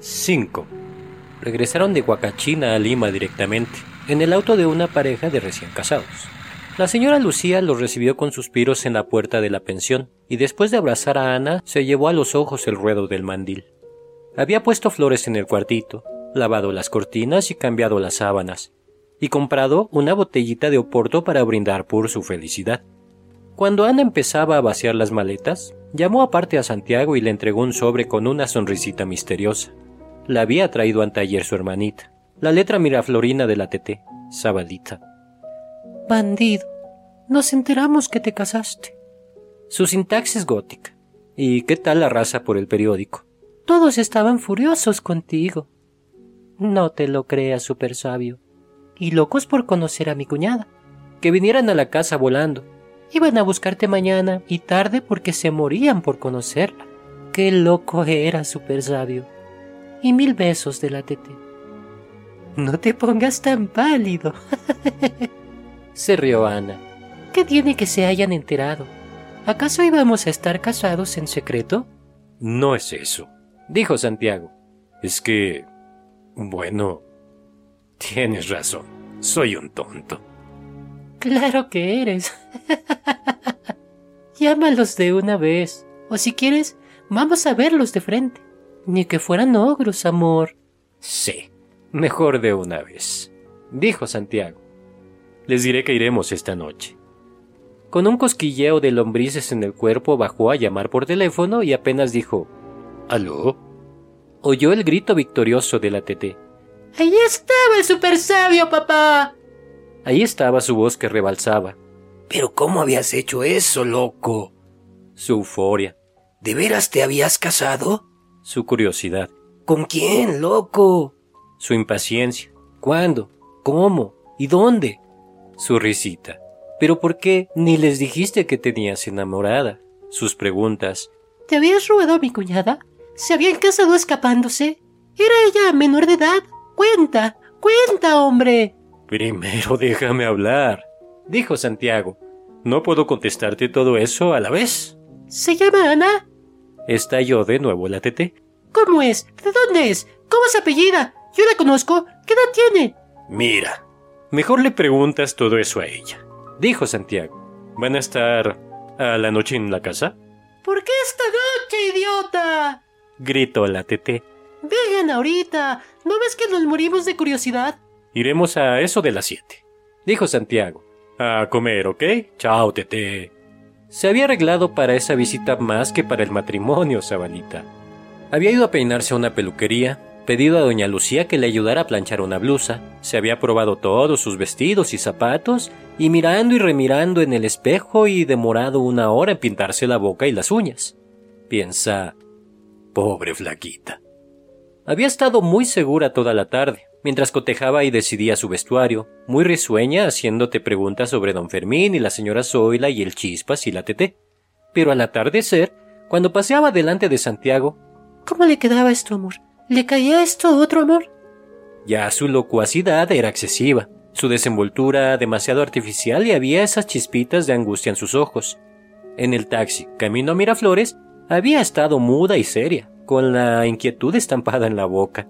5. Regresaron de Huacachina a Lima directamente, en el auto de una pareja de recién casados. La señora Lucía los recibió con suspiros en la puerta de la pensión, y después de abrazar a Ana, se llevó a los ojos el ruedo del mandil. Había puesto flores en el cuartito, lavado las cortinas y cambiado las sábanas, y comprado una botellita de oporto para brindar por su felicidad. Cuando Ana empezaba a vaciar las maletas, llamó aparte a Santiago y le entregó un sobre con una sonrisita misteriosa. La había traído anteayer su hermanita, la letra miraflorina de la TT, Sabalita. Bandido, nos enteramos que te casaste. Su sintaxis gótica. ¿Y qué tal la raza por el periódico? Todos estaban furiosos contigo. No te lo creas, super sabio. Y locos por conocer a mi cuñada. Que vinieran a la casa volando. Iban a buscarte mañana y tarde porque se morían por conocerla. Qué loco era, super sabio. Y mil besos de la tete. No te pongas tan pálido. se rió Ana. ¿Qué tiene que se hayan enterado? ¿Acaso íbamos a estar casados en secreto? No es eso, dijo Santiago. Es que... Bueno... Tienes razón. Soy un tonto. Claro que eres. Llámalos de una vez. O si quieres, vamos a verlos de frente. Ni que fueran ogros, amor. Sí, mejor de una vez, dijo Santiago. Les diré que iremos esta noche. Con un cosquilleo de lombrices en el cuerpo bajó a llamar por teléfono y apenas dijo ¿Aló? Oyó el grito victorioso de la TT. Ahí estaba el super sabio, papá. Ahí estaba su voz que rebalsaba. Pero ¿cómo habías hecho eso, loco? Su euforia. ¿De veras te habías casado? Su curiosidad. ¿Con quién, loco? Su impaciencia. ¿Cuándo? ¿Cómo? ¿Y dónde? Su risita. ¿Pero por qué ni les dijiste que tenías enamorada? Sus preguntas. ¿Te habías robado a mi cuñada? ¿Se habían casado escapándose? ¿Era ella menor de edad? Cuenta, cuenta, hombre. Primero déjame hablar, dijo Santiago. No puedo contestarte todo eso a la vez. ¿Se llama Ana? Estalló de nuevo la tete. ¿Cómo es? ¿De dónde es? ¿Cómo se apellida? Yo la conozco. ¿Qué edad tiene? Mira, mejor le preguntas todo eso a ella, dijo Santiago. ¿Van a estar a la noche en la casa? ¿Por qué esta noche, idiota? gritó la tete. Vengan ahorita. ¿No ves que nos morimos de curiosidad? Iremos a eso de las siete, dijo Santiago. A comer, ¿ok? Chao, tete. Se había arreglado para esa visita más que para el matrimonio, Sabalita. Había ido a peinarse a una peluquería, pedido a doña Lucía que le ayudara a planchar una blusa, se había probado todos sus vestidos y zapatos, y mirando y remirando en el espejo y demorado una hora en pintarse la boca y las uñas. Piensa, pobre flaquita. Había estado muy segura toda la tarde, mientras cotejaba y decidía su vestuario, muy risueña haciéndote preguntas sobre don Fermín y la señora Zoila y el Chispas y la Teté. Pero al atardecer, cuando paseaba delante de Santiago, ¿cómo le quedaba esto, amor? ¿Le caía esto otro amor? Ya su locuacidad era excesiva, su desenvoltura demasiado artificial y había esas chispitas de angustia en sus ojos. En el taxi, camino a Miraflores, había estado muda y seria, con la inquietud estampada en la boca.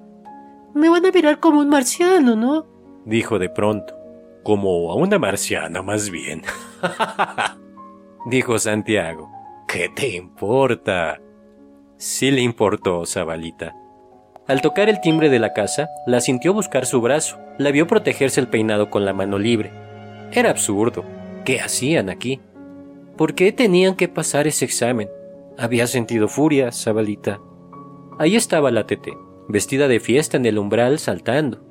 Me van a mirar como un marciano, ¿no? dijo de pronto. Como a una marciana, más bien. dijo Santiago. ¿Qué te importa? Sí le importó, Zabalita. Al tocar el timbre de la casa, la sintió buscar su brazo, la vio protegerse el peinado con la mano libre. Era absurdo. ¿Qué hacían aquí? ¿Por qué tenían que pasar ese examen? Había sentido furia, Zabalita. Ahí estaba la tete, vestida de fiesta en el umbral saltando.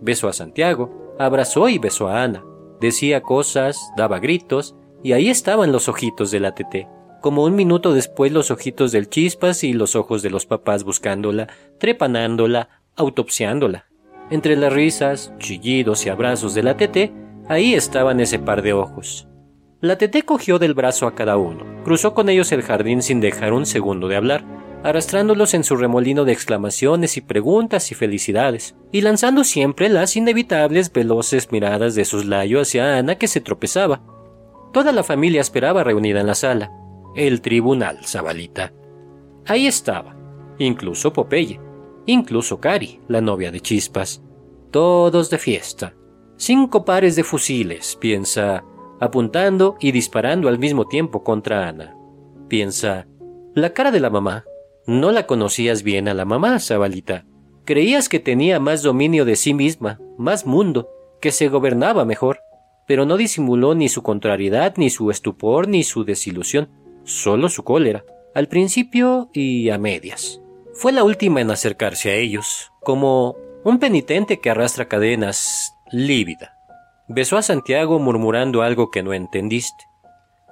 Besó a Santiago, abrazó y besó a Ana. Decía cosas, daba gritos, y ahí estaban los ojitos de la tete. Como un minuto después los ojitos del chispas y los ojos de los papás buscándola, trepanándola, autopsiándola. Entre las risas, chillidos y abrazos de la tete, ahí estaban ese par de ojos. La tete cogió del brazo a cada uno, cruzó con ellos el jardín sin dejar un segundo de hablar, arrastrándolos en su remolino de exclamaciones y preguntas y felicidades, y lanzando siempre las inevitables veloces miradas de soslayo hacia Ana que se tropezaba. Toda la familia esperaba reunida en la sala. El tribunal, Zabalita. Ahí estaba, incluso Popeye. incluso Cari, la novia de Chispas. Todos de fiesta. Cinco pares de fusiles, piensa, apuntando y disparando al mismo tiempo contra Ana. Piensa, la cara de la mamá. No la conocías bien a la mamá, Zabalita. Creías que tenía más dominio de sí misma, más mundo, que se gobernaba mejor, pero no disimuló ni su contrariedad, ni su estupor, ni su desilusión, solo su cólera, al principio y a medias. Fue la última en acercarse a ellos, como un penitente que arrastra cadenas, lívida. Besó a Santiago murmurando algo que no entendiste.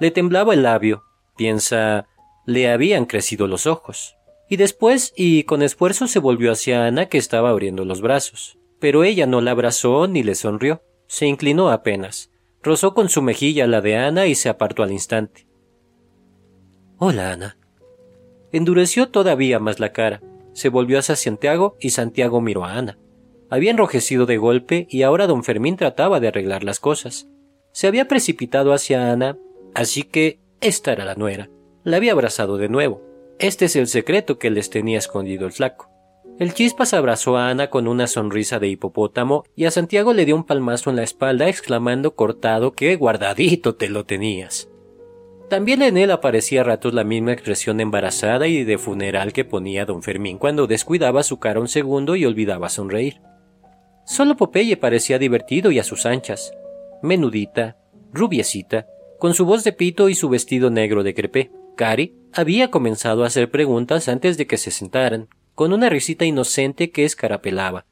Le temblaba el labio, piensa, le habían crecido los ojos. Y después, y con esfuerzo, se volvió hacia Ana que estaba abriendo los brazos. Pero ella no la abrazó ni le sonrió. Se inclinó apenas. Rozó con su mejilla la de Ana y se apartó al instante. Hola, Ana. Endureció todavía más la cara. Se volvió hacia Santiago y Santiago miró a Ana. Había enrojecido de golpe y ahora don Fermín trataba de arreglar las cosas. Se había precipitado hacia Ana, así que esta era la nuera. La había abrazado de nuevo. Este es el secreto que les tenía escondido el flaco. El chispas abrazó a Ana con una sonrisa de hipopótamo y a Santiago le dio un palmazo en la espalda exclamando cortado que guardadito te lo tenías. También en él aparecía a ratos la misma expresión embarazada y de funeral que ponía don Fermín cuando descuidaba su cara un segundo y olvidaba sonreír. Solo Popeye parecía divertido y a sus anchas, menudita, rubiecita, con su voz de pito y su vestido negro de crepé. Cari había comenzado a hacer preguntas antes de que se sentaran, con una risita inocente que escarapelaba.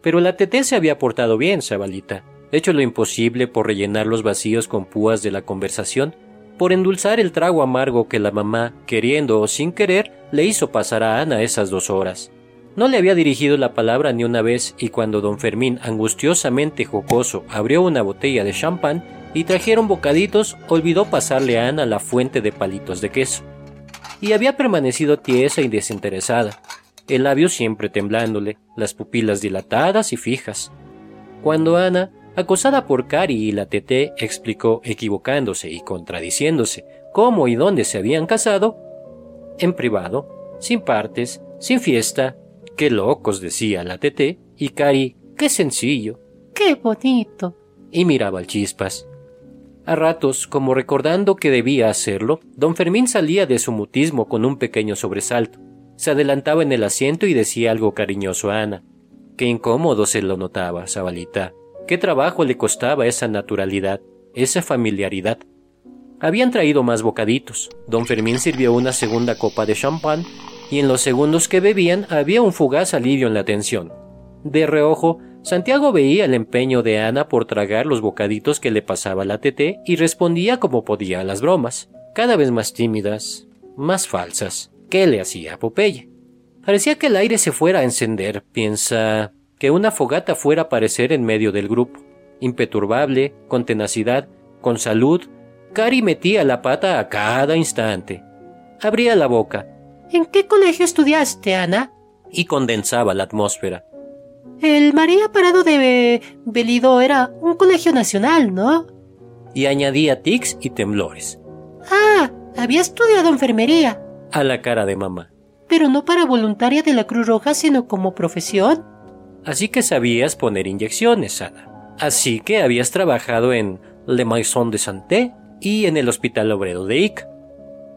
Pero la teté se había portado bien, Zabalita, hecho lo imposible por rellenar los vacíos con púas de la conversación, por endulzar el trago amargo que la mamá, queriendo o sin querer, le hizo pasar a Ana esas dos horas. No le había dirigido la palabra ni una vez y cuando don Fermín, angustiosamente jocoso, abrió una botella de champán y trajeron bocaditos, olvidó pasarle a Ana la fuente de palitos de queso. Y había permanecido tiesa y desinteresada, el labio siempre temblándole, las pupilas dilatadas y fijas. Cuando Ana, acosada por Cari y la Teté, explicó, equivocándose y contradiciéndose, cómo y dónde se habían casado, en privado, sin partes, sin fiesta, qué locos decía la Teté, y Cari, qué sencillo, qué bonito, y miraba al chispas. A ratos, como recordando que debía hacerlo, don Fermín salía de su mutismo con un pequeño sobresalto. Se adelantaba en el asiento y decía algo cariñoso a Ana. Qué incómodo se lo notaba, Zabalita. Qué trabajo le costaba esa naturalidad, esa familiaridad. Habían traído más bocaditos. Don Fermín sirvió una segunda copa de champán y en los segundos que bebían había un fugaz alivio en la tensión. De reojo, Santiago veía el empeño de Ana por tragar los bocaditos que le pasaba la teté y respondía como podía a las bromas, cada vez más tímidas, más falsas. ¿Qué le hacía a Popeye? Parecía que el aire se fuera a encender, piensa, que una fogata fuera a aparecer en medio del grupo. Imperturbable, con tenacidad, con salud, Cari metía la pata a cada instante. Abría la boca. ¿En qué colegio estudiaste, Ana? Y condensaba la atmósfera. El María Parado de Belido era un colegio nacional, ¿no? Y añadía tics y temblores. Ah, había estudiado enfermería a la cara de mamá. Pero no para voluntaria de la Cruz Roja, sino como profesión. Así que sabías poner inyecciones, Ana. Así que habías trabajado en Le Maison de Santé y en el Hospital Obrero de Ic.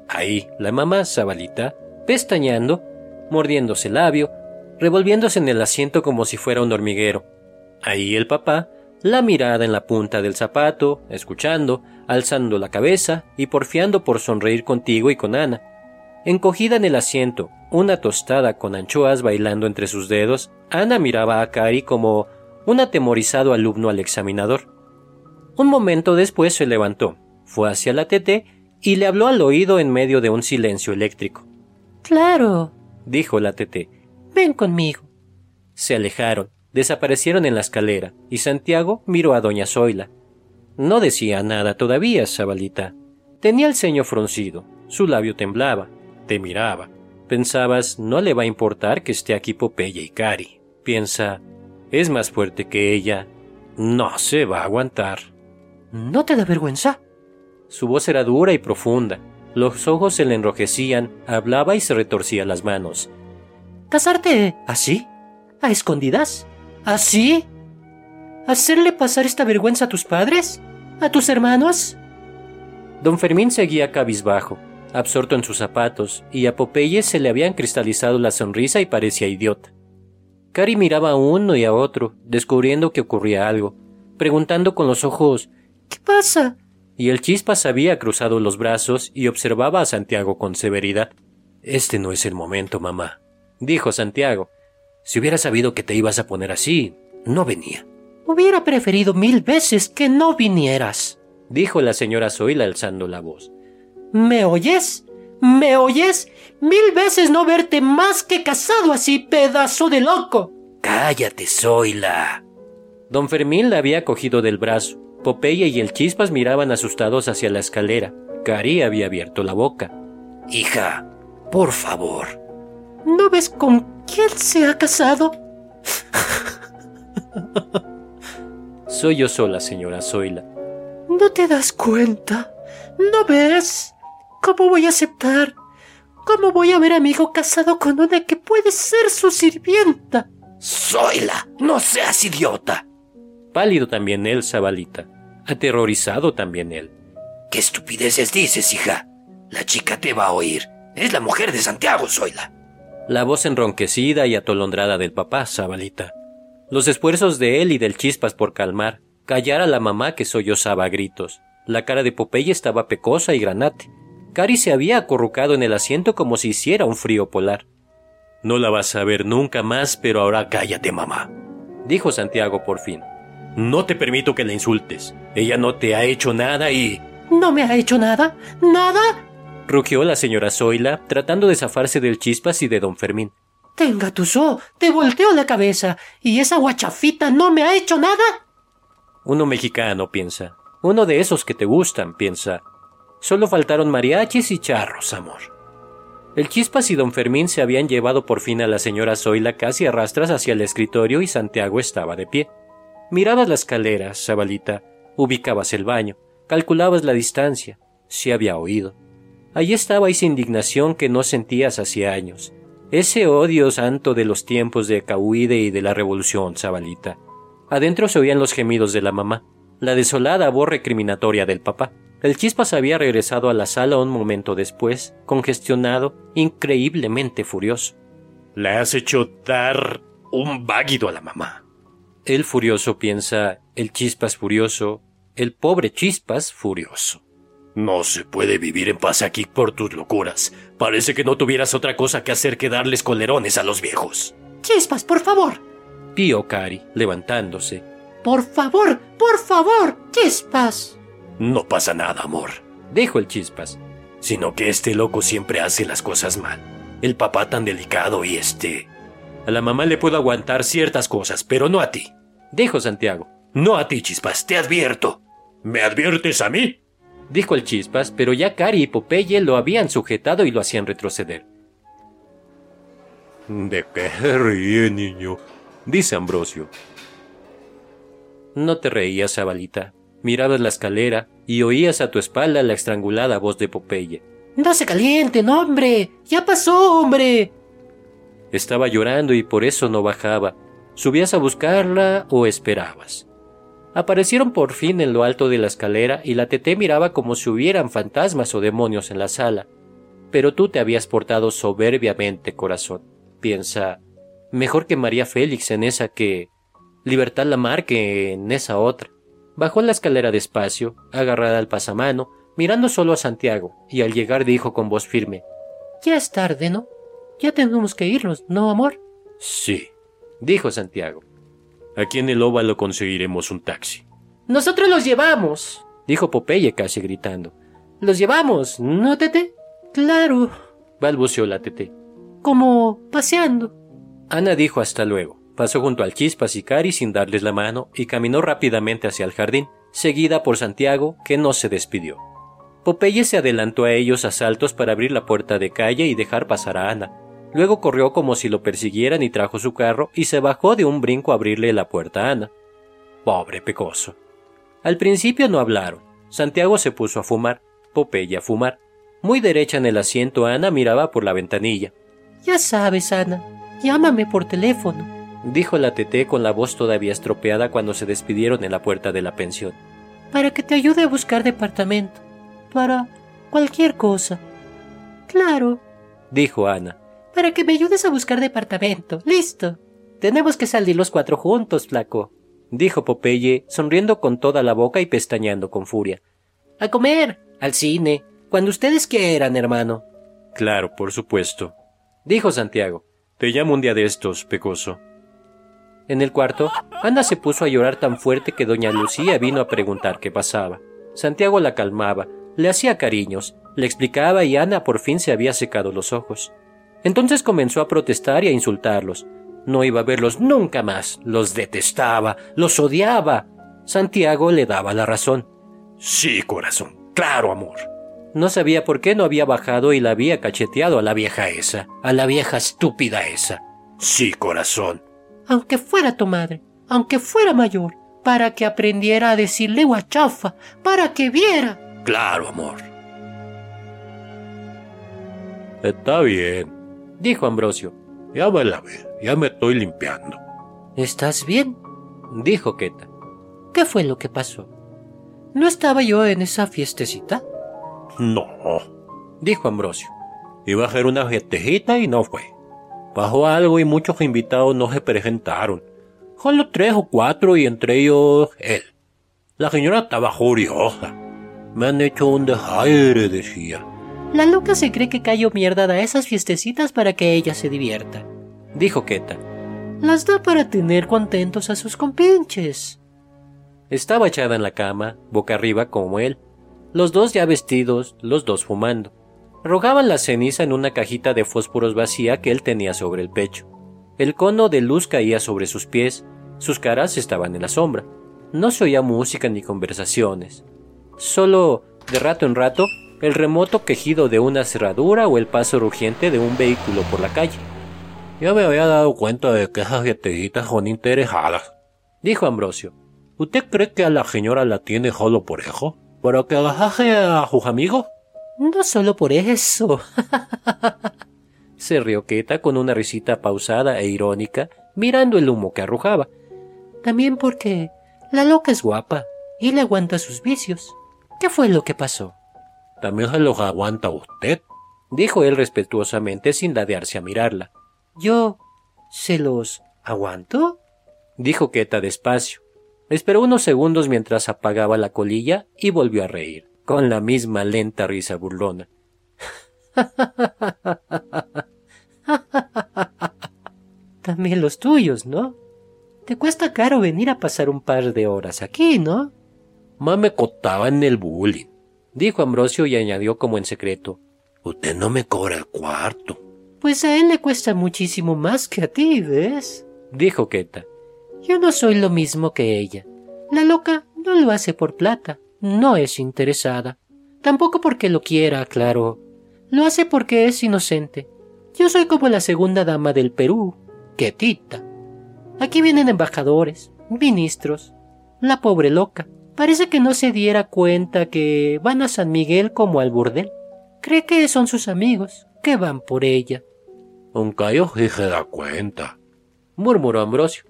Ahí, la mamá Zabalita, pestañeando, mordiéndose el labio, revolviéndose en el asiento como si fuera un hormiguero. Ahí el papá, la mirada en la punta del zapato, escuchando, alzando la cabeza y porfiando por sonreír contigo y con Ana. Encogida en el asiento, una tostada con anchoas bailando entre sus dedos, Ana miraba a Cari como un atemorizado alumno al examinador. Un momento después se levantó, fue hacia la tete y le habló al oído en medio de un silencio eléctrico. Claro, dijo la tete. Ven conmigo. Se alejaron, desaparecieron en la escalera, y Santiago miró a doña Zoila. No decía nada todavía, Zabalita. Tenía el ceño fruncido, su labio temblaba, te miraba. Pensabas, no le va a importar que esté aquí Popeye y Cari. Piensa, es más fuerte que ella. No se va a aguantar. ¿No te da vergüenza? Su voz era dura y profunda. Los ojos se le enrojecían, hablaba y se retorcía las manos. ¿Casarte así? ¿A escondidas? ¿Así? ¿Hacerle pasar esta vergüenza a tus padres? ¿A tus hermanos? Don Fermín seguía cabizbajo, absorto en sus zapatos, y a Popeye se le habían cristalizado la sonrisa y parecía idiota. Cari miraba a uno y a otro, descubriendo que ocurría algo, preguntando con los ojos ¿Qué pasa? Y el chispas había cruzado los brazos y observaba a Santiago con severidad. Este no es el momento, mamá, dijo Santiago. Si hubiera sabido que te ibas a poner así, no venía. Hubiera preferido mil veces que no vinieras, dijo la señora Zoila alzando la voz. ¿Me oyes? ¿Me oyes? Mil veces no verte más que casado así, pedazo de loco. Cállate, Zoila. Don Fermín la había cogido del brazo. Popeye y el Chispas miraban asustados hacia la escalera. Cari había abierto la boca. Hija, por favor. ¿No ves con quién se ha casado? Soy yo sola, señora Zoila. ¿No te das cuenta? ¿No ves? ¿Cómo voy a aceptar? ¿Cómo voy a ver a mi hijo casado con una que puede ser su sirvienta? Zoila, no seas idiota. Pálido también él, Zabalita. Aterrorizado también él. ¿Qué estupideces dices, hija? La chica te va a oír. Es la mujer de Santiago, Zoila. La voz enronquecida y atolondrada del papá, Zabalita. Los esfuerzos de él y del Chispas por calmar, callar a la mamá que sollozaba a gritos. La cara de Popeye estaba pecosa y granate. Cari se había acurrucado en el asiento como si hiciera un frío polar. No la vas a ver nunca más, pero ahora cállate, mamá, dijo Santiago por fin. No te permito que la insultes. Ella no te ha hecho nada y... ¿No me ha hecho nada? ¿Nada? Rugió la señora Zoila, tratando de zafarse del chispas y de don Fermín. Tenga tu so, te volteo la cabeza. ¿Y esa guachafita no me ha hecho nada? Uno mexicano, piensa. Uno de esos que te gustan, piensa. Solo faltaron mariachis y charros, amor. El Chispas y don Fermín se habían llevado por fin a la señora Zoila casi a rastras hacia el escritorio y Santiago estaba de pie. Mirabas la escalera, Zabalita, ubicabas el baño, calculabas la distancia, si había oído. Allí estaba esa indignación que no sentías hacía años, ese odio santo de los tiempos de Cahuide y de la revolución, Zabalita. Adentro se oían los gemidos de la mamá, la desolada voz recriminatoria del papá. El Chispas había regresado a la sala un momento después, congestionado, increíblemente furioso. Le has hecho dar un váguido a la mamá. El furioso piensa, el Chispas furioso, el pobre Chispas furioso. No se puede vivir en paz aquí por tus locuras. Parece que no tuvieras otra cosa que hacer que darles colerones a los viejos. Chispas, por favor. Pío Cari, levantándose. Por favor, por favor, Chispas. No pasa nada, amor, dijo el Chispas. Sino que este loco siempre hace las cosas mal. El papá tan delicado y este... A la mamá le puedo aguantar ciertas cosas, pero no a ti, dijo Santiago. No a ti, Chispas, te advierto. ¿Me adviertes a mí? Dijo el Chispas, pero ya Cari y Popeye lo habían sujetado y lo hacían retroceder. ¿De qué ríe, niño? dice Ambrosio. No te reías, Zabalita. Mirabas la escalera y oías a tu espalda la estrangulada voz de Popeye. No se calienten, hombre. Ya pasó, hombre. Estaba llorando y por eso no bajaba. ¿Subías a buscarla o esperabas? Aparecieron por fin en lo alto de la escalera y la Teté miraba como si hubieran fantasmas o demonios en la sala. Pero tú te habías portado soberbiamente, corazón. Piensa, mejor que María Félix en esa que Libertad Lamar que en esa otra. Bajó la escalera despacio, agarrada al pasamano, mirando solo a Santiago, y al llegar dijo con voz firme Ya es tarde, ¿no? Ya tenemos que irnos, ¿no, amor? Sí, dijo Santiago. Aquí en el óvalo conseguiremos un taxi. Nosotros los llevamos, dijo Popeye casi gritando. Los llevamos, ¿no, Tete? Claro, balbuceó la Tete. Como paseando. Ana dijo hasta luego. Pasó junto al Chispas y Cari sin darles la mano y caminó rápidamente hacia el jardín, seguida por Santiago, que no se despidió. Popeye se adelantó a ellos a saltos para abrir la puerta de calle y dejar pasar a Ana. Luego corrió como si lo persiguieran y trajo su carro y se bajó de un brinco a abrirle la puerta a Ana. Pobre pecoso. Al principio no hablaron. Santiago se puso a fumar, Popeye a fumar. Muy derecha en el asiento Ana miraba por la ventanilla. Ya sabes, Ana, Llámame por teléfono, dijo la Teté con la voz todavía estropeada cuando se despidieron en la puerta de la pensión. para que te ayude a buscar departamento. Para cualquier cosa. Claro, Dijo Ana. Para que me ayudes a buscar departamento. Listo. Tenemos que salir los cuatro juntos, flaco. Dijo Popeye, sonriendo con toda la boca y pestañeando con furia. A comer, al cine, cuando ustedes quieran, hermano. Claro, por supuesto. Dijo Santiago. Te llamo un día de estos, Pecoso. En el cuarto, Ana se puso a llorar tan fuerte que doña Lucía vino a preguntar qué pasaba. Santiago la calmaba, le hacía cariños, le explicaba y Ana por fin se había secado los ojos. Entonces comenzó a protestar y a insultarlos. No iba a verlos nunca más, los detestaba, los odiaba. Santiago le daba la razón. Sí, corazón. Claro, amor. No sabía por qué no había bajado y la había cacheteado a la vieja esa, a la vieja estúpida esa. Sí, corazón. Aunque fuera tu madre, aunque fuera mayor, para que aprendiera a decirle guachafa, para que viera. Claro, amor. Está bien. Dijo Ambrosio. Ya me lavé. Ya me estoy limpiando. ¿Estás bien? Dijo Queta. ¿Qué fue lo que pasó? ¿No estaba yo en esa fiestecita? No. Dijo Ambrosio. Iba a hacer una fiestecita y no fue. Pasó algo y muchos invitados no se presentaron. Solo tres o cuatro y entre ellos él. La señora estaba furiosa. Me han hecho un desaire, decía. La loca se cree que cayó mierda a esas fiestecitas para que ella se divierta. Dijo Queta. Las da para tener contentos a sus compinches. Estaba echada en la cama, boca arriba como él, los dos ya vestidos, los dos fumando. Rogaban la ceniza en una cajita de fósforos vacía que él tenía sobre el pecho. El cono de luz caía sobre sus pies, sus caras estaban en la sombra. No se oía música ni conversaciones. Solo, de rato en rato, el remoto quejido de una cerradura o el paso rugiente de un vehículo por la calle. Ya me había dado cuenta de que esas fiestecitas son interesadas. Dijo Ambrosio. ¿Usted cree que a la señora la tiene solo por eso? ¿Para que agasaje a sus amigos? No solo por eso. Se rió Queta con una risita pausada e irónica, mirando el humo que arrojaba. También porque la loca es guapa y le aguanta sus vicios. ¿Qué fue lo que pasó? También se los aguanta usted. Dijo él respetuosamente sin ladearse a mirarla. ¿Yo se los aguanto? Dijo Queta despacio. Esperó unos segundos mientras apagaba la colilla y volvió a reír, con la misma lenta risa burlona. También los tuyos, ¿no? Te cuesta caro venir a pasar un par de horas aquí, ¿no? Más me costaba en el bullying. Dijo Ambrosio y añadió como en secreto. Usted no me cobra el cuarto. Pues a él le cuesta muchísimo más que a ti, ¿ves? Dijo Queta. Yo no soy lo mismo que ella. La loca no lo hace por plata, no es interesada. Tampoco porque lo quiera, claro. Lo hace porque es inocente. Yo soy como la segunda dama del Perú, quietita. Aquí vienen embajadores, ministros. La pobre loca. Parece que no se diera cuenta que van a San Miguel como al burdel. Cree que son sus amigos, que van por ella. Un callo sí se da cuenta. Murmuró Ambrosio.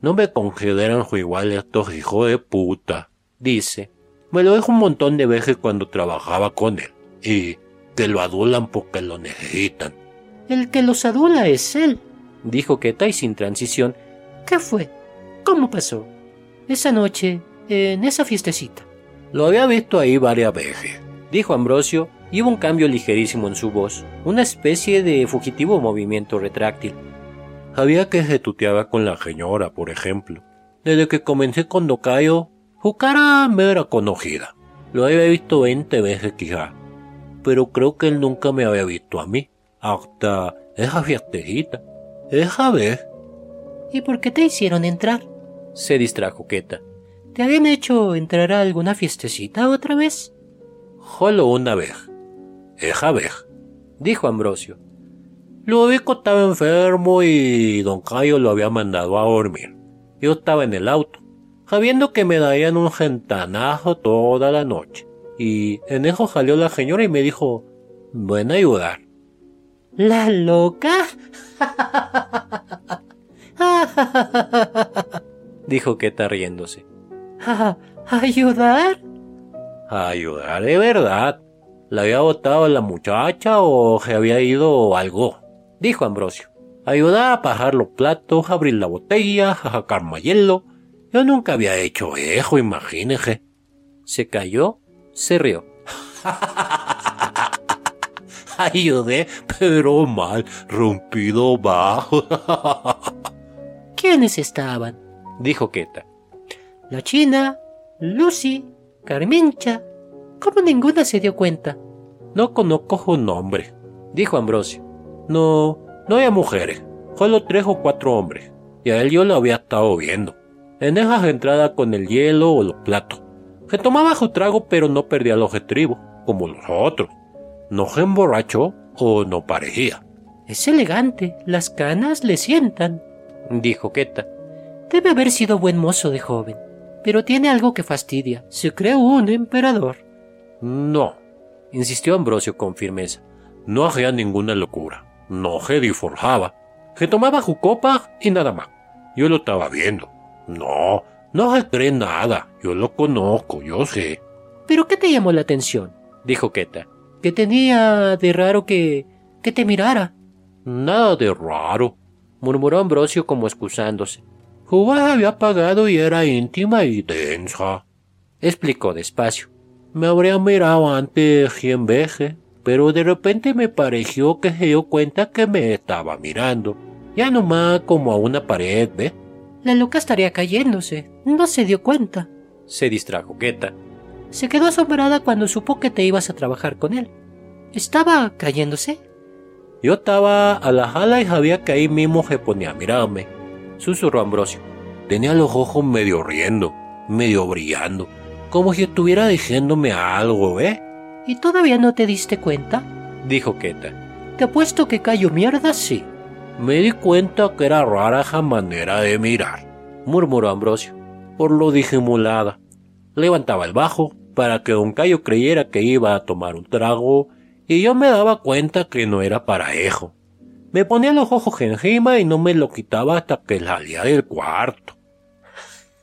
No me consideran igual estos hijos de puta. Dice. Me lo dijo un montón de veces cuando trabajaba con él. Y que lo adulan porque lo necesitan. El que los adula es él. Dijo Queta y sin transición. ¿Qué fue? ¿Cómo pasó? Esa noche, en esa fiestecita. Lo había visto ahí varias veces. Dijo Ambrosio y hubo un cambio ligerísimo en su voz, una especie de fugitivo movimiento retráctil. Sabía que se tuteaba con la señora, por ejemplo. Desde que comencé con Docayo, su cara me era conocida. Lo había visto veinte veces quizá. Pero creo que él nunca me había visto a mí. Hasta esa fiestecita. Esa vez. ¿Y por qué te hicieron entrar? Se distrajo Queta. ¿Te habían hecho entrar a alguna fiestecita otra vez? Solo una vez. Esa vez. Dijo Ambrosio. Ludovico estaba enfermo y don Cayo lo había mandado a dormir. Yo estaba en el auto, sabiendo que me darían un gentanazo toda la noche. Y en eso salió la señora y me dijo, ven a ayudar. ¿La loca? dijo Keta riéndose. ¿Ayudar? Ayudar de verdad. ¿La había botado la muchacha o se había ido algo? Dijo Ambrosio. Ayudar a pajar los platos, abrir la botella, a sacar hielo. Yo nunca había hecho eso, imagínese. Se cayó, se rió. Ayudé, pero mal, rompido bajo. ¿Quiénes estaban? Dijo Keta. La China, Lucy, Carmencha. ¿Cómo ninguna se dio cuenta? No conozco su nombre, dijo Ambrosio. No, no había mujeres, solo tres o cuatro hombres, y a él yo lo había estado viendo. En esas entradas con el hielo o los platos. Se tomaba su trago pero no perdía los estribos, como los otros. No se emborrachó o no parecía. Es elegante, las canas le sientan, dijo Keta. Debe haber sido buen mozo de joven, pero tiene algo que fastidia. Se cree un emperador. No, insistió Ambrosio con firmeza. No hacía ninguna locura. No se disforjaba. Se tomaba su copa y nada más. Yo lo estaba viendo. No, no se cree nada. Yo lo conozco, yo sé. ¿Pero qué te llamó la atención? dijo Keta. ¿Qué tenía de raro que... que te mirara? Nada de raro, murmuró Ambrosio como excusándose. Su había apagado y era íntima y densa. Explicó despacio. Me habría mirado antes cien veces, pero de repente me pareció que se dio cuenta que me estaba mirando. Ya nomás como a una pared, ¿ve? La loca estaría cayéndose. No se dio cuenta. Se distrajo Keta. Se quedó asombrada cuando supo que te ibas a trabajar con él. ¿Estaba cayéndose? Yo estaba a la jala y sabía que ahí mismo se ponía a mirarme. Susurró Ambrosio. Tenía los ojos medio riendo, medio brillando como si estuviera diciéndome algo, ¿eh? ¿Y todavía no te diste cuenta? Dijo Keta. Te apuesto que callo mierda, sí. Me di cuenta que era rara esa manera de mirar, murmuró Ambrosio, por lo disimulada. Levantaba el bajo para que don Cayo creyera que iba a tomar un trago y yo me daba cuenta que no era para eso. Me ponía los ojos encima y no me lo quitaba hasta que salía del cuarto.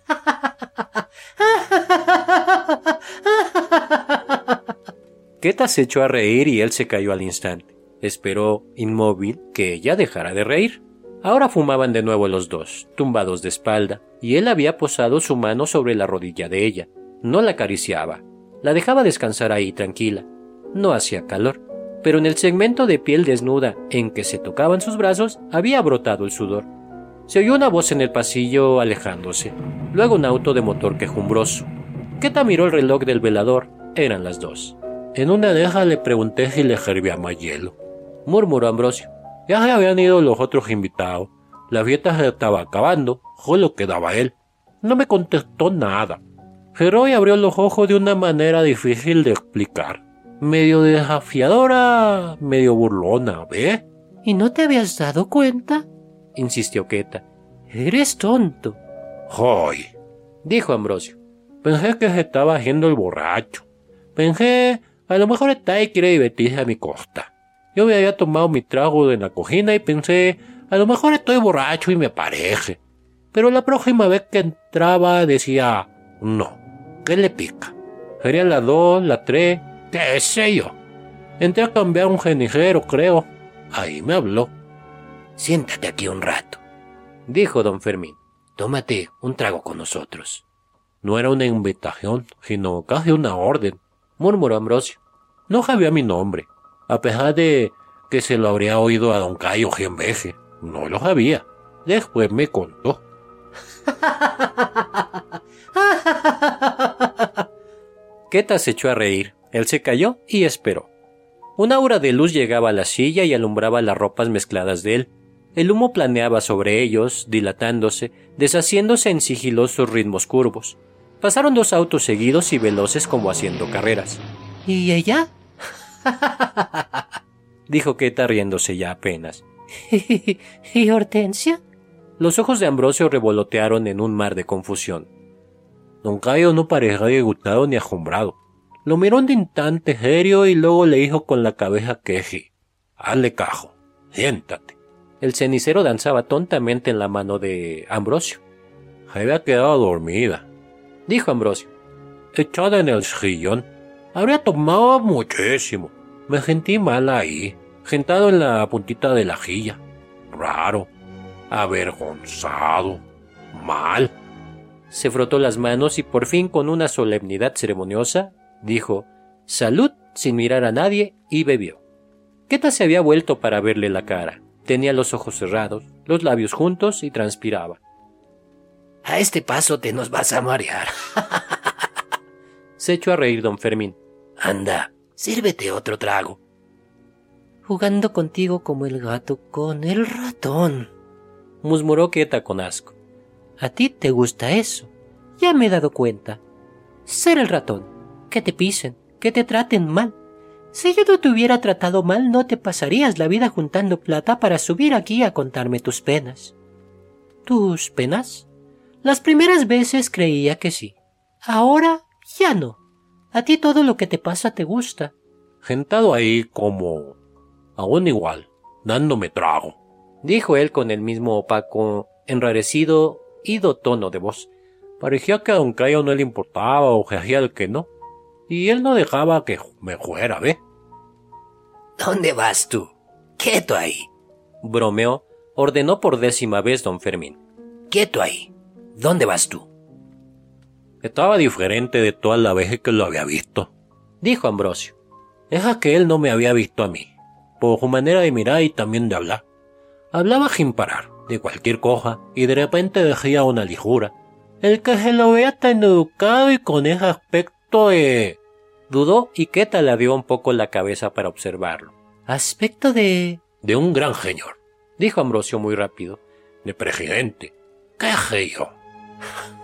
Keta se echó a reír y él se cayó al instante. Esperó, inmóvil, que ella dejara de reír. Ahora fumaban de nuevo los dos, tumbados de espalda, y él había posado su mano sobre la rodilla de ella. No la acariciaba. La dejaba descansar ahí tranquila. No hacía calor, pero en el segmento de piel desnuda en que se tocaban sus brazos había brotado el sudor. Se oyó una voz en el pasillo alejándose, luego un auto de motor quejumbroso. Keta miró el reloj del velador, eran las dos. En una deja le pregunté si le servía más hielo. Murmuró Ambrosio. Ya se habían ido los otros invitados. La fiesta se estaba acabando, solo quedaba él. No me contestó nada. Geroy abrió los ojos de una manera difícil de explicar. Medio desafiadora, medio burlona, ¿ve? ¿Y no te habías dado cuenta? insistió Keta. Eres tonto. ¡Hoy! dijo Ambrosio. Pensé que se estaba haciendo el borracho. Pensé, a lo mejor está y quiere divertirse a mi costa. Yo me había tomado mi trago de la cocina y pensé, a lo mejor estoy borracho y me parece. Pero la próxima vez que entraba decía, no, ¿qué le pica? Sería la dos, la tres, qué sé yo. Entré a cambiar un genijero, creo. Ahí me habló. Siéntate aquí un rato, dijo don Fermín. Tómate un trago con nosotros. No era una invitación, sino casi una orden, murmuró Ambrosio. No sabía mi nombre, a pesar de que se lo habría oído a don Cayo cien veces. No lo sabía. Después me contó. Queta se echó a reír. Él se calló y esperó. Una aura de luz llegaba a la silla y alumbraba las ropas mezcladas de él. El humo planeaba sobre ellos, dilatándose, deshaciéndose en sigilosos ritmos curvos. Pasaron dos autos seguidos y veloces como haciendo carreras. ¿Y ella? dijo Keta riéndose ya apenas. ¿Y Hortensia? Los ojos de Ambrosio revolotearon en un mar de confusión. Don Cayo no parecía disgustado ni asombrado. Lo miró un instante serio y luego le dijo con la cabeza que sí. Hazle cajo. Siéntate. El cenicero danzaba tontamente en la mano de Ambrosio. Había quedado dormida, dijo Ambrosio. Echada en el sillón. Habría tomado muchísimo. Me sentí mal ahí, sentado en la puntita de la jilla. Raro, avergonzado, mal. Se frotó las manos y por fin con una solemnidad ceremoniosa dijo salud sin mirar a nadie y bebió. Queta se había vuelto para verle la cara. Tenía los ojos cerrados, los labios juntos y transpiraba. A este paso te nos vas a marear. Se echó a reír don Fermín. Anda, sírvete otro trago. Jugando contigo como el gato con el ratón, murmuró Queta con asco. A ti te gusta eso. Ya me he dado cuenta. Ser el ratón, que te pisen, que te traten mal. Si yo no te hubiera tratado mal, no te pasarías la vida juntando plata para subir aquí a contarme tus penas. ¿Tus penas? Las primeras veces creía que sí. Ahora ya no. A ti todo lo que te pasa te gusta. Sentado ahí como... aún igual, dándome trago. Dijo él con el mismo opaco, enrarecido, ido tono de voz. Parecía que a don Cayo no le importaba o que hacía el que no y él no dejaba que me fuera, ¿ve? ¿Dónde vas tú? Quieto ahí. Bromeó, ordenó por décima vez don Fermín. Quieto ahí. ¿Dónde vas tú? Estaba diferente de todas las veces que lo había visto, dijo Ambrosio. Es que él no me había visto a mí, por su manera de mirar y también de hablar. Hablaba sin parar, de cualquier cosa, y de repente decía una lijura. El que se lo vea tan educado y con ese aspecto de Dudó y Queta le dio un poco la cabeza para observarlo. Aspecto de... de un gran señor, dijo Ambrosio muy rápido. De presidente. ¿Qué sé yo?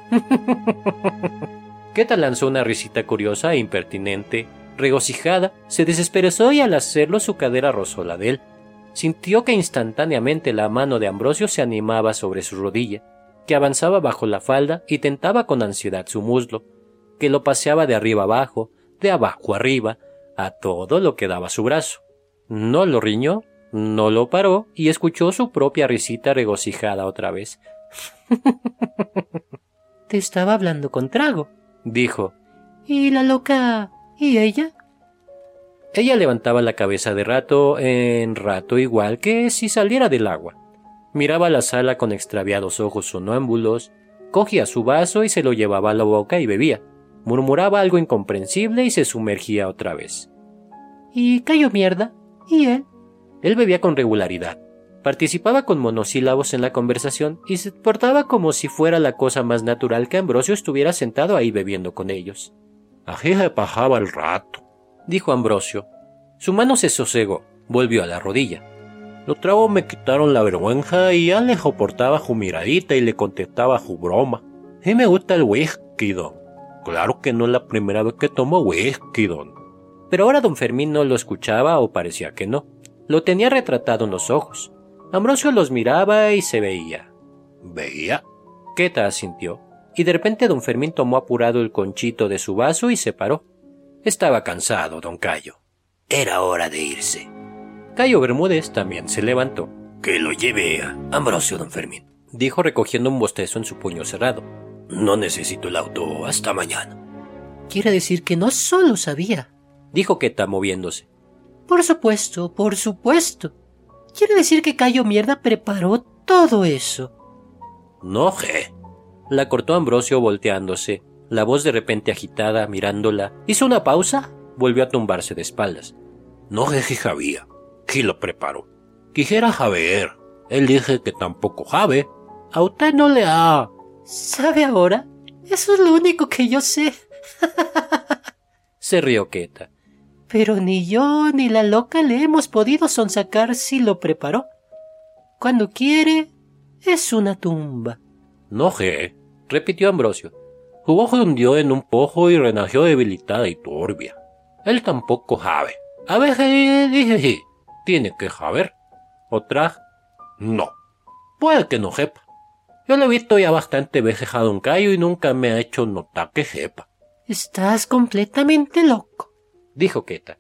Queta lanzó una risita curiosa e impertinente. Regocijada, se desesperó y al hacerlo su cadera rozó la de él. Sintió que instantáneamente la mano de Ambrosio se animaba sobre su rodilla, que avanzaba bajo la falda y tentaba con ansiedad su muslo, que lo paseaba de arriba abajo, de abajo arriba, a todo lo que daba su brazo. No lo riñó, no lo paró y escuchó su propia risita regocijada otra vez. Te estaba hablando con trago, dijo. ¿Y la loca? ¿Y ella? Ella levantaba la cabeza de rato en rato igual que si saliera del agua. Miraba la sala con extraviados ojos sonámbulos, cogía su vaso y se lo llevaba a la boca y bebía murmuraba algo incomprensible y se sumergía otra vez. ¿Y cayó mierda? ¿Y él? Él bebía con regularidad. Participaba con monosílabos en la conversación y se portaba como si fuera la cosa más natural que Ambrosio estuviera sentado ahí bebiendo con ellos. Así se pasaba el rato, dijo Ambrosio. Su mano se sosegó, volvió a la rodilla. Los tragos me quitaron la vergüenza y ya le soportaba su miradita y le contestaba su broma. Sí me gusta el whisky, don. Claro que no es la primera vez que tomo whisky, don. Pero ahora don Fermín no lo escuchaba o parecía que no. Lo tenía retratado en los ojos. Ambrosio los miraba y se veía. ¿Veía? Queta asintió, y de repente don Fermín tomó apurado el conchito de su vaso y se paró. Estaba cansado, don Cayo. Era hora de irse. Cayo Bermúdez también se levantó. Que lo lleve a Ambrosio, don Fermín, dijo recogiendo un bostezo en su puño cerrado. No necesito el auto hasta mañana. Quiere decir que no solo sabía, dijo Queta moviéndose. Por supuesto, por supuesto. Quiere decir que Cayo Mierda preparó todo eso. No sé. La cortó Ambrosio volteándose, la voz de repente agitada, mirándola. Hizo una pausa, volvió a tumbarse de espaldas. No sé si sabía. ¿Quién lo preparó? Quisiera saber. Él dice que tampoco sabe. A usted no le ha ¿Sabe ahora? Eso es lo único que yo sé. Se rió Queta. Pero ni yo ni la loca le hemos podido sonsacar si lo preparó. Cuando quiere, es una tumba. No sé, repitió Ambrosio. Su ojo hundió en un pozo y renació debilitada y turbia. Él tampoco sabe. A veces dice sí, tiene que saber. Otra, no. Puede que no sepa. Yo lo he visto ya bastante veces a Don Cayo y nunca me ha hecho notar que sepa. Estás completamente loco, dijo Queta.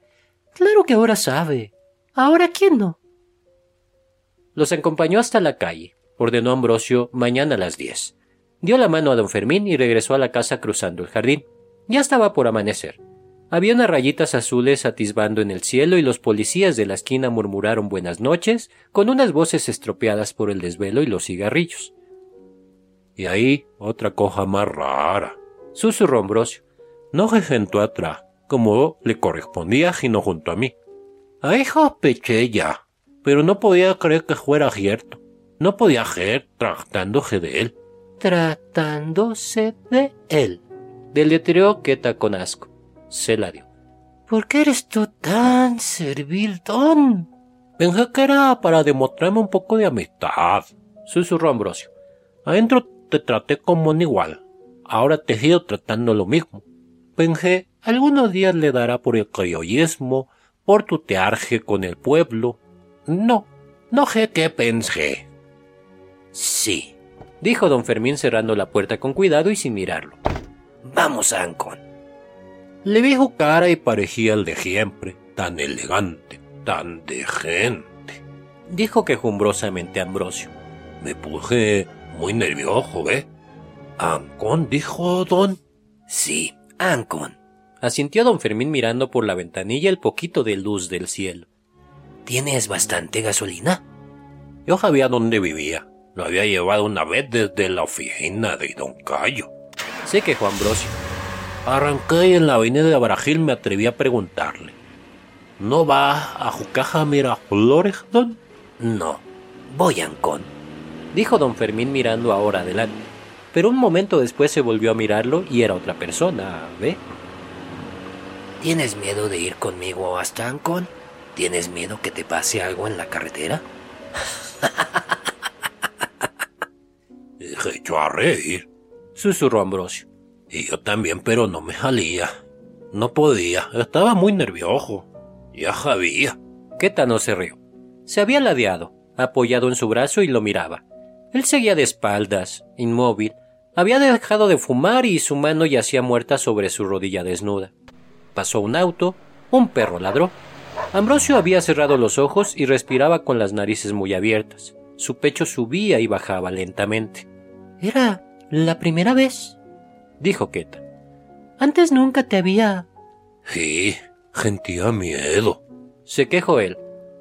Claro que ahora sabe. Ahora quién no. Los acompañó hasta la calle. Ordenó Ambrosio mañana a las diez. Dio la mano a don Fermín y regresó a la casa cruzando el jardín. Ya estaba por amanecer. Había unas rayitas azules atisbando en el cielo y los policías de la esquina murmuraron buenas noches con unas voces estropeadas por el desvelo y los cigarrillos. Y ahí otra cosa más rara, susurró Ambrosio. No se sentó atrás, como le correspondía, sino junto a mí. Ahí sospeché ya, pero no podía creer que fuera cierto. No podía ser tratándose de él. Tratándose de él. Deletreó Queta con asco. Se la dio. ¿Por qué eres tú tan servil, Don? Pensé que era para demostrarme un poco de amistad, susurró Ambrosio. Adentro te traté como un igual. Ahora te sigo tratando lo mismo. Pensé, algunos días le dará por el criollismo, por tutearse con el pueblo. No, no sé qué pensé. Sí, dijo don Fermín cerrando la puerta con cuidado y sin mirarlo. Vamos a Ancón. Le vi su cara y parecía el de siempre, tan elegante, tan de gente. Dijo quejumbrosamente Ambrosio. Me puse muy nervioso, ¿ve? ¿Ancón? dijo don. Sí, Ancón. Asintió don Fermín mirando por la ventanilla el poquito de luz del cielo. ¿Tienes bastante gasolina? Yo sabía dónde vivía. Lo había llevado una vez desde la oficina de don Cayo. Sé que Juan Brosio. Arranqué y en la avenida de Barajil me atreví a preguntarle. ¿No va a Jucaja Miraflores, don? No, voy a Ancón, dijo don Fermín mirando ahora adelante. Pero un momento después se volvió a mirarlo y era otra persona, ¿ve? ¿Tienes miedo de ir conmigo hasta Ancón? ¿Tienes miedo que te pase algo en la carretera? Echó a reír, susurró Ambrosio. Y yo también, pero no me salía. No podía, estaba muy nervioso. Ya sabía. Queta no se rió. Se había ladeado, apoyado en su brazo y lo miraba. Él seguía de espaldas, inmóvil. Había dejado de fumar y su mano yacía muerta sobre su rodilla desnuda. Pasó un auto, un perro ladró. Ambrosio había cerrado los ojos y respiraba con las narices muy abiertas. Su pecho subía y bajaba lentamente. Era la primera vez, dijo Queta. Antes nunca te había. Sí, sentía miedo. Se quejó él.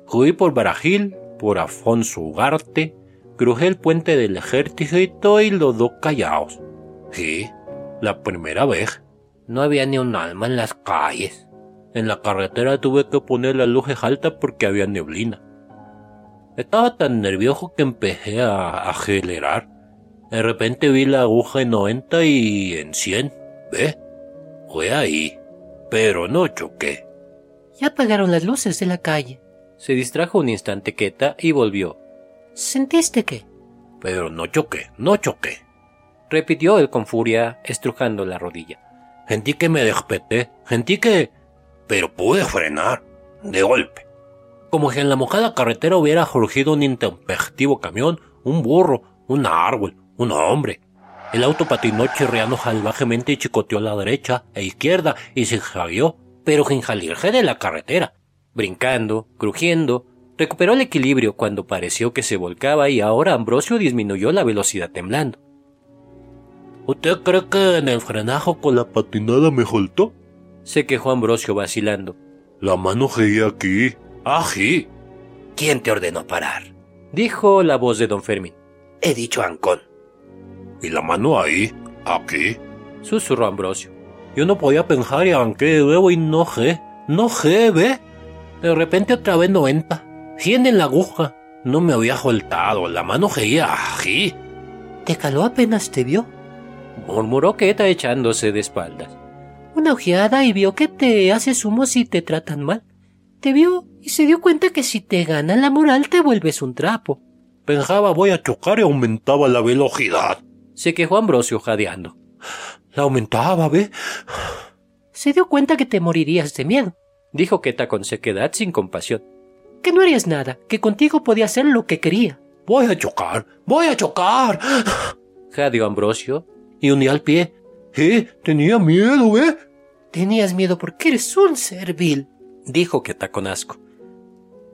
Fui por Barajil, por Afonso Ugarte, crucé el puente del ejército y los dos callados. Sí, la primera vez. No había ni un alma en las calles. En la carretera tuve que poner las luces altas porque había neblina. Estaba tan nervioso que empecé a acelerar. De repente vi la aguja en 90 y en 100. ¿Ve? Fue ahí. Pero no choqué. Ya apagaron las luces de la calle. Se distrajo un instante Queta y volvió. ¿Sentiste qué? Pero no choqué, no choqué. Repitió él con furia, estrujando la rodilla. Sentí que me despeté, sentí que... Pero pude frenar, de golpe. Como si en la mojada carretera hubiera surgido un intempestivo camión, un burro, un árbol, un hombre. El auto patinó chirriando salvajemente y chicoteó a la derecha e izquierda y se javió, pero sin salirse de la carretera. Brincando, crujiendo, recuperó el equilibrio cuando pareció que se volcaba y ahora Ambrosio disminuyó la velocidad temblando. ¿Usted cree que en el frenajo con la patinada me soltó? Se quejó Ambrosio vacilando. La mano seguía aquí. ¡Ají! ¿Quién te ordenó parar? Dijo la voz de don Fermín. He dicho Ancón. ¿Y la mano ahí? ¿Aquí? Susurró Ambrosio. Yo no podía pensar y arranqué de nuevo y no sé. No sé, ¿ve? De repente otra vez 90. 100 en la aguja. No me había soltado. La mano seguía ají. ¿Te caló apenas te vio? Murmuró Queta echándose de espaldas. Una ojeada y vio que te haces humo si te tratan mal. Te vio y se dio cuenta que si te ganan la moral te vuelves un trapo. Pensaba voy a chocar y aumentaba la velocidad. Se quejó Ambrosio jadeando. La aumentaba, ¿ve? Se dio cuenta que te morirías de miedo. Dijo Queta con sequedad sin compasión. Que no harías nada, que contigo podía hacer lo que quería. Voy a chocar, voy a chocar. Jadeó Ambrosio y hundí al pie. ¿Eh? Tenía miedo, ¿ve? Tenías miedo porque eres un servil, dijo Queta con asco.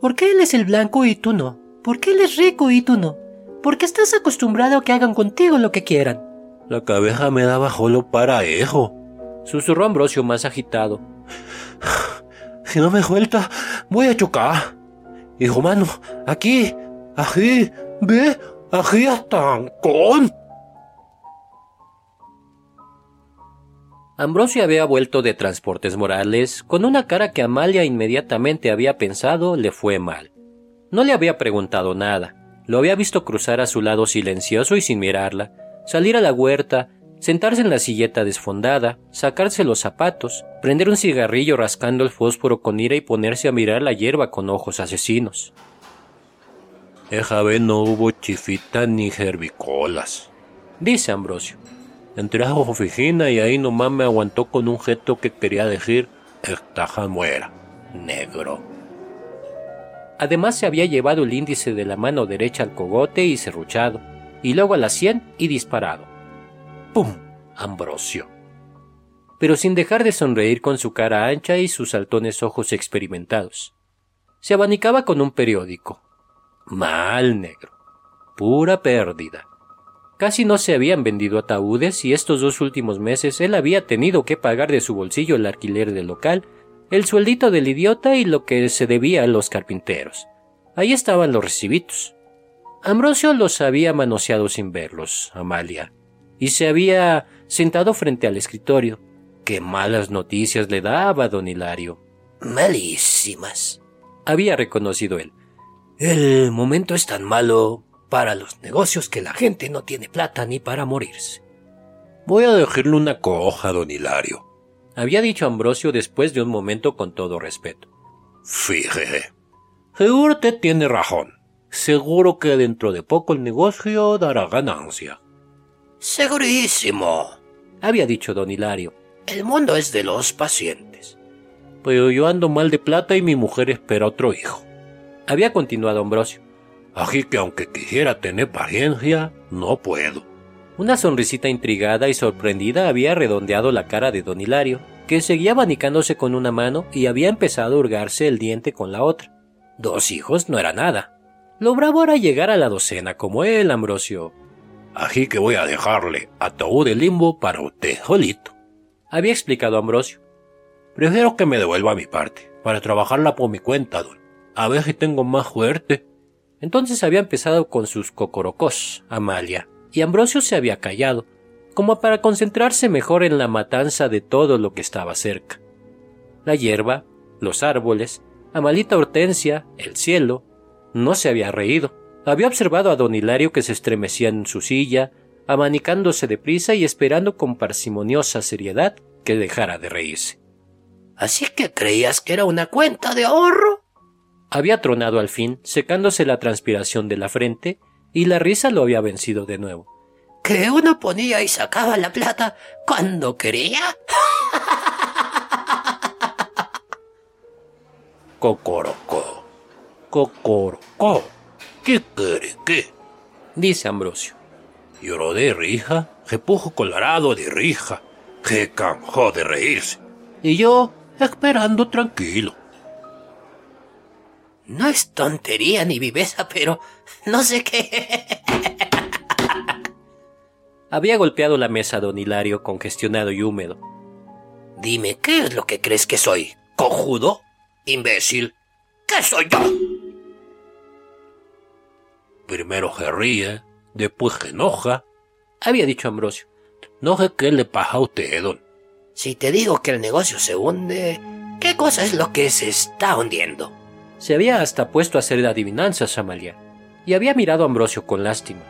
¿Por qué él es el blanco y tú no? ¿Por qué él es rico y tú no? ¿Por qué estás acostumbrado a que hagan contigo lo que quieran? La cabeza me daba solo para eso. Susurró Ambrosio más agitado. Si no me suelta, voy a chocar. Hijo mano, aquí, aquí, ve, aquí hasta con. Ambrosio había vuelto de Transportes Morales con una cara que Amalia inmediatamente había pensado le fue mal. No le había preguntado nada. Lo había visto cruzar a su lado silencioso y sin mirarla, salir a la huerta, sentarse en la silleta desfondada, sacarse los zapatos, prender un cigarrillo rascando el fósforo con ira y ponerse a mirar la hierba con ojos asesinos. Esa vez no hubo chifita ni gerbicolas, dice Ambrosio. Entré a su oficina y ahí nomás me aguantó con un gesto que quería decir, estaja muera, negro. Además se había llevado el índice de la mano derecha al cogote y serruchado, y luego a la sien y disparado. ¡Pum! Ambrosio. Pero sin dejar de sonreír con su cara ancha y sus saltones ojos experimentados. Se abanicaba con un periódico. Mal negro. Pura pérdida. Casi no se habían vendido ataúdes y estos dos últimos meses él había tenido que pagar de su bolsillo el alquiler del local, el sueldito del idiota y lo que se debía a los carpinteros. Ahí estaban los recibitos. Ambrosio los había manoseado sin verlos, Amalia, y se había sentado frente al escritorio. Qué malas noticias le daba don Hilario. Malísimas, había reconocido él. El momento es tan malo para los negocios que la gente no tiene plata ni para morirse. Voy a dejarle una coja, don Hilario, había dicho Ambrosio después de un momento con todo respeto. Fíjese. Seguro usted tiene razón. Seguro que dentro de poco el negocio dará ganancia. Segurísimo, había dicho don Hilario. El mundo es de los pacientes. Pero yo ando mal de plata y mi mujer espera otro hijo. Había continuado Ambrosio. Así que aunque quisiera tener paciencia, no puedo. Una sonrisita intrigada y sorprendida había redondeado la cara de don Hilario, que seguía abanicándose con una mano y había empezado a hurgarse el diente con la otra. Dos hijos no era nada. Lo bravo era llegar a la docena como él, Ambrosio. Así que voy a dejarle ataúd de limbo para usted solito. Había explicado Ambrosio. Prefiero que me devuelva mi parte, para trabajarla por mi cuenta, don. A ver si tengo más fuerte. Entonces había empezado con sus cocorocos, Amalia, y Ambrosio se había callado, como para concentrarse mejor en la matanza de todo lo que estaba cerca. La hierba, los árboles, Amalita Hortensia, el cielo, no se había reído. Había observado a don Hilario que se estremecía en su silla, abanicándose deprisa y esperando con parsimoniosa seriedad que dejara de reírse. ¿Así que creías que era una cuenta de ahorro? Había tronado al fin, secándose la transpiración de la frente, y la risa lo había vencido de nuevo. ¿Que uno ponía y sacaba la plata cuando quería? Cocorocó. Cocorocó. ¿Qué quiere qué? Dice Ambrosio. Lloró de rija, se puso colorado de rija, se cansó de reírse. Y yo esperando tranquilo. No es tontería ni viveza, pero no sé qué. Había golpeado la mesa don Hilario congestionado y húmedo. Dime, ¿qué es lo que crees que soy? ¿Cojudo? ¿Imbécil? ¿Qué soy yo? Primero se ríe, después se enoja. Había dicho Ambrosio. No sé qué le pasa a usted, don. Si te digo que el negocio se hunde, ¿qué cosa es lo que se está hundiendo? Se había hasta puesto a hacer adivinanzas, Amalia, y había mirado a Ambrosio con lástima.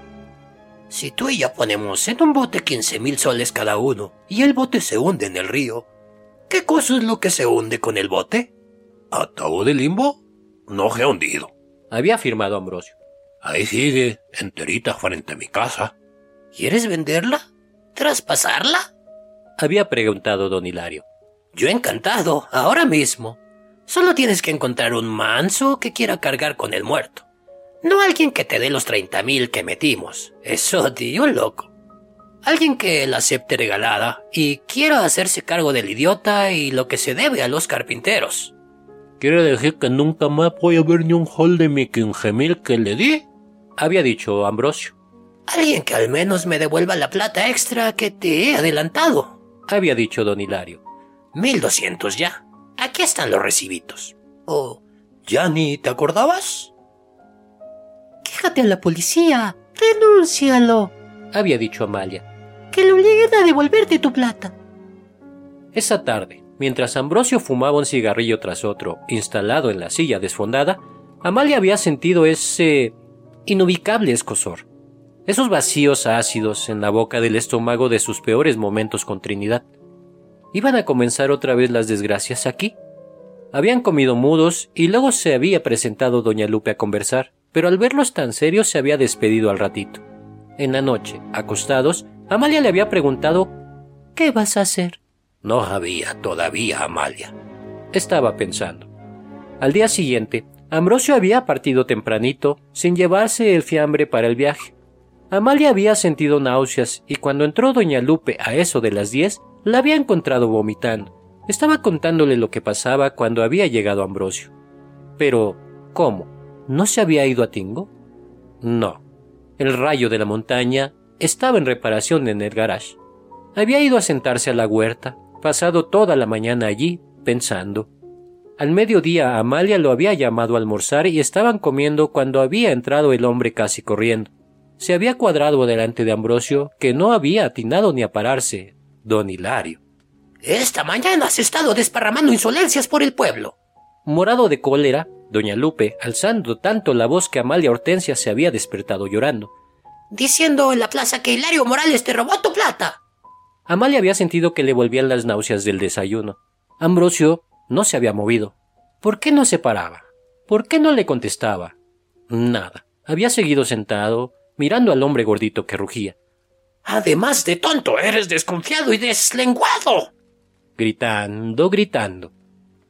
Si tú y yo ponemos en un bote quince mil soles cada uno y el bote se hunde en el río, ¿qué cosa es lo que se hunde con el bote? ¿Ataúd de limbo? No se ha hundido. Había afirmado Ambrosio. Ahí sigue, enterita frente a mi casa. ¿Quieres venderla? ¿Traspasarla? Había preguntado don Hilario. Yo encantado, ahora mismo. Solo tienes que encontrar un manso que quiera cargar con el muerto. No alguien que te dé los treinta mil que metimos. Eso, tío, loco. Alguien que la acepte regalada y quiera hacerse cargo del idiota y lo que se debe a los carpinteros. ¿Quiere decir que nunca más voy a ver ni un hall de mi quince mil que le di? Había dicho Ambrosio. Alguien que al menos me devuelva la plata extra que te he adelantado. Había dicho don Hilario. Mil doscientos ya. Aquí están los recibitos. Oh, ¿ya ni te acordabas? Quéjate a la policía. Denúncialo. Había dicho Amalia. Que lo obliguen a devolverte tu plata. Esa tarde, mientras Ambrosio fumaba un cigarrillo tras otro, instalado en la silla desfondada, Amalia había sentido ese inubicable escosor, esos vacíos ácidos en la boca del estómago de sus peores momentos con Trinidad. ¿Iban a comenzar otra vez las desgracias aquí? Habían comido mudos y luego se había presentado doña Lupe a conversar, pero al verlos tan serios se había despedido al ratito. En la noche, acostados, Amalia le había preguntado ¿Qué vas a hacer? No había todavía, Amalia. Estaba pensando. Al día siguiente, Ambrosio había partido tempranito, sin llevarse el fiambre para el viaje. Amalia había sentido náuseas y cuando entró doña Lupe a eso de las diez, la había encontrado vomitando. Estaba contándole lo que pasaba cuando había llegado Ambrosio. Pero, ¿cómo? ¿No se había ido a Tingo? No. El rayo de la montaña estaba en reparación en el garage. Había ido a sentarse a la huerta, pasado toda la mañana allí, pensando. Al mediodía Amalia lo había llamado a almorzar y estaban comiendo cuando había entrado el hombre casi corriendo. Se había cuadrado delante de Ambrosio, que no había atinado ni a pararse, don Hilario. Esta mañana has estado desparramando insolencias por el pueblo. Morado de cólera, doña Lupe, alzando tanto la voz que Amalia Hortensia se había despertado llorando. Diciendo en la plaza que Hilario Morales te robó tu plata. Amalia había sentido que le volvían las náuseas del desayuno. Ambrosio no se había movido. ¿Por qué no se paraba? ¿Por qué no le contestaba? Nada. Había seguido sentado, mirando al hombre gordito que rugía. Además de tonto, eres desconfiado y deslenguado. Gritando, gritando.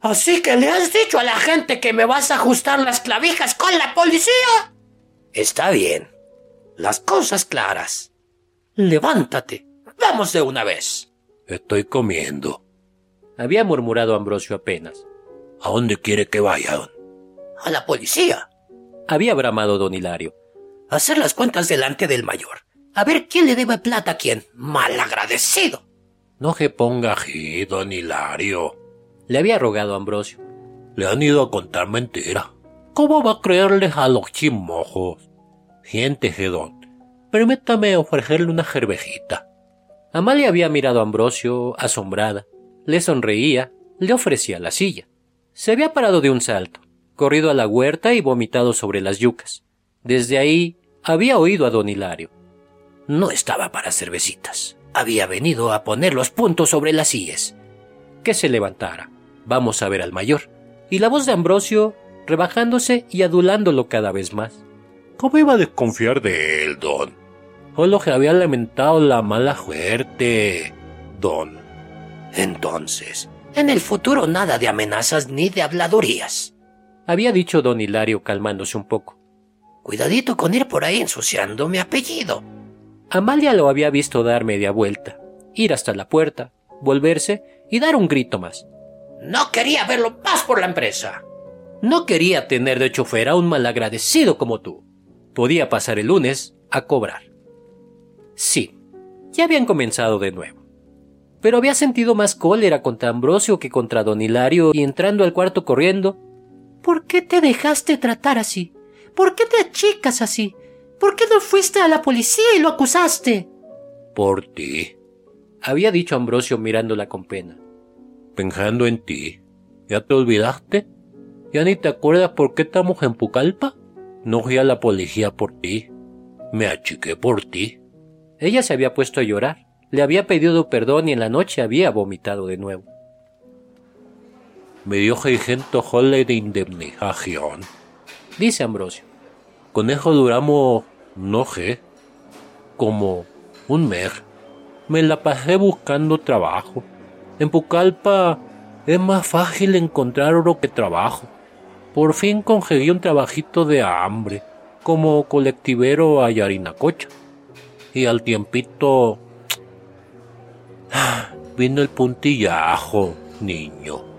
Así que le has dicho a la gente que me vas a ajustar las clavijas con la policía. Está bien. Las cosas claras. Levántate. Vamos de una vez. Estoy comiendo. Había murmurado Ambrosio apenas. ¿A dónde quiere que vaya, don? A la policía. Había bramado don Hilario. Hacer las cuentas delante del mayor. A ver quién le debe plata a quién. Malagradecido. No se ponga aquí, don Hilario. Le había rogado Ambrosio. Le han ido a contar mentira. ¿Cómo va a creerles a los chismojos? Siéntese, don. Permítame ofrecerle una cervejita. Amalia había mirado a Ambrosio, asombrada. Le sonreía, le ofrecía la silla. Se había parado de un salto, corrido a la huerta y vomitado sobre las yucas. Desde ahí había oído a don Hilario. No estaba para cervecitas. Había venido a poner los puntos sobre las sillas. Que se levantara. Vamos a ver al mayor. Y la voz de Ambrosio rebajándose y adulándolo cada vez más. ¿Cómo iba a desconfiar de él, don? Solo que había lamentado la mala suerte, don. Entonces, en el futuro nada de amenazas ni de habladurías. Había dicho don Hilario calmándose un poco. Cuidadito con ir por ahí ensuciando mi apellido. Amalia lo había visto dar media vuelta, ir hasta la puerta, volverse y dar un grito más. No quería verlo más por la empresa. No quería tener de chofer a un malagradecido como tú. Podía pasar el lunes a cobrar. Sí, ya habían comenzado de nuevo. Pero había sentido más cólera contra Ambrosio que contra don Hilario y entrando al cuarto corriendo. ¿Por qué te dejaste tratar así? ¿Por qué te achicas así? ¿Por qué no fuiste a la policía y lo acusaste? Por ti, había dicho Ambrosio mirándola con pena. Pensando en ti. ¿Ya te olvidaste? ¿Ya ni te acuerdas por qué estamos en Pucallpa? No fui a la policía por ti. Me achiqué por ti. Ella se había puesto a llorar. Le había pedido perdón y en la noche había vomitado de nuevo. Me dio 600 joles de indemnización, dice Ambrosio. Con eso duramos, no sé, como un mes. Me la pasé buscando trabajo. En Pucallpa es más fácil encontrar oro que trabajo. Por fin conseguí un trabajito de hambre, como colectivero a Yarinacocha. Y al tiempito vino el puntillajo, niño.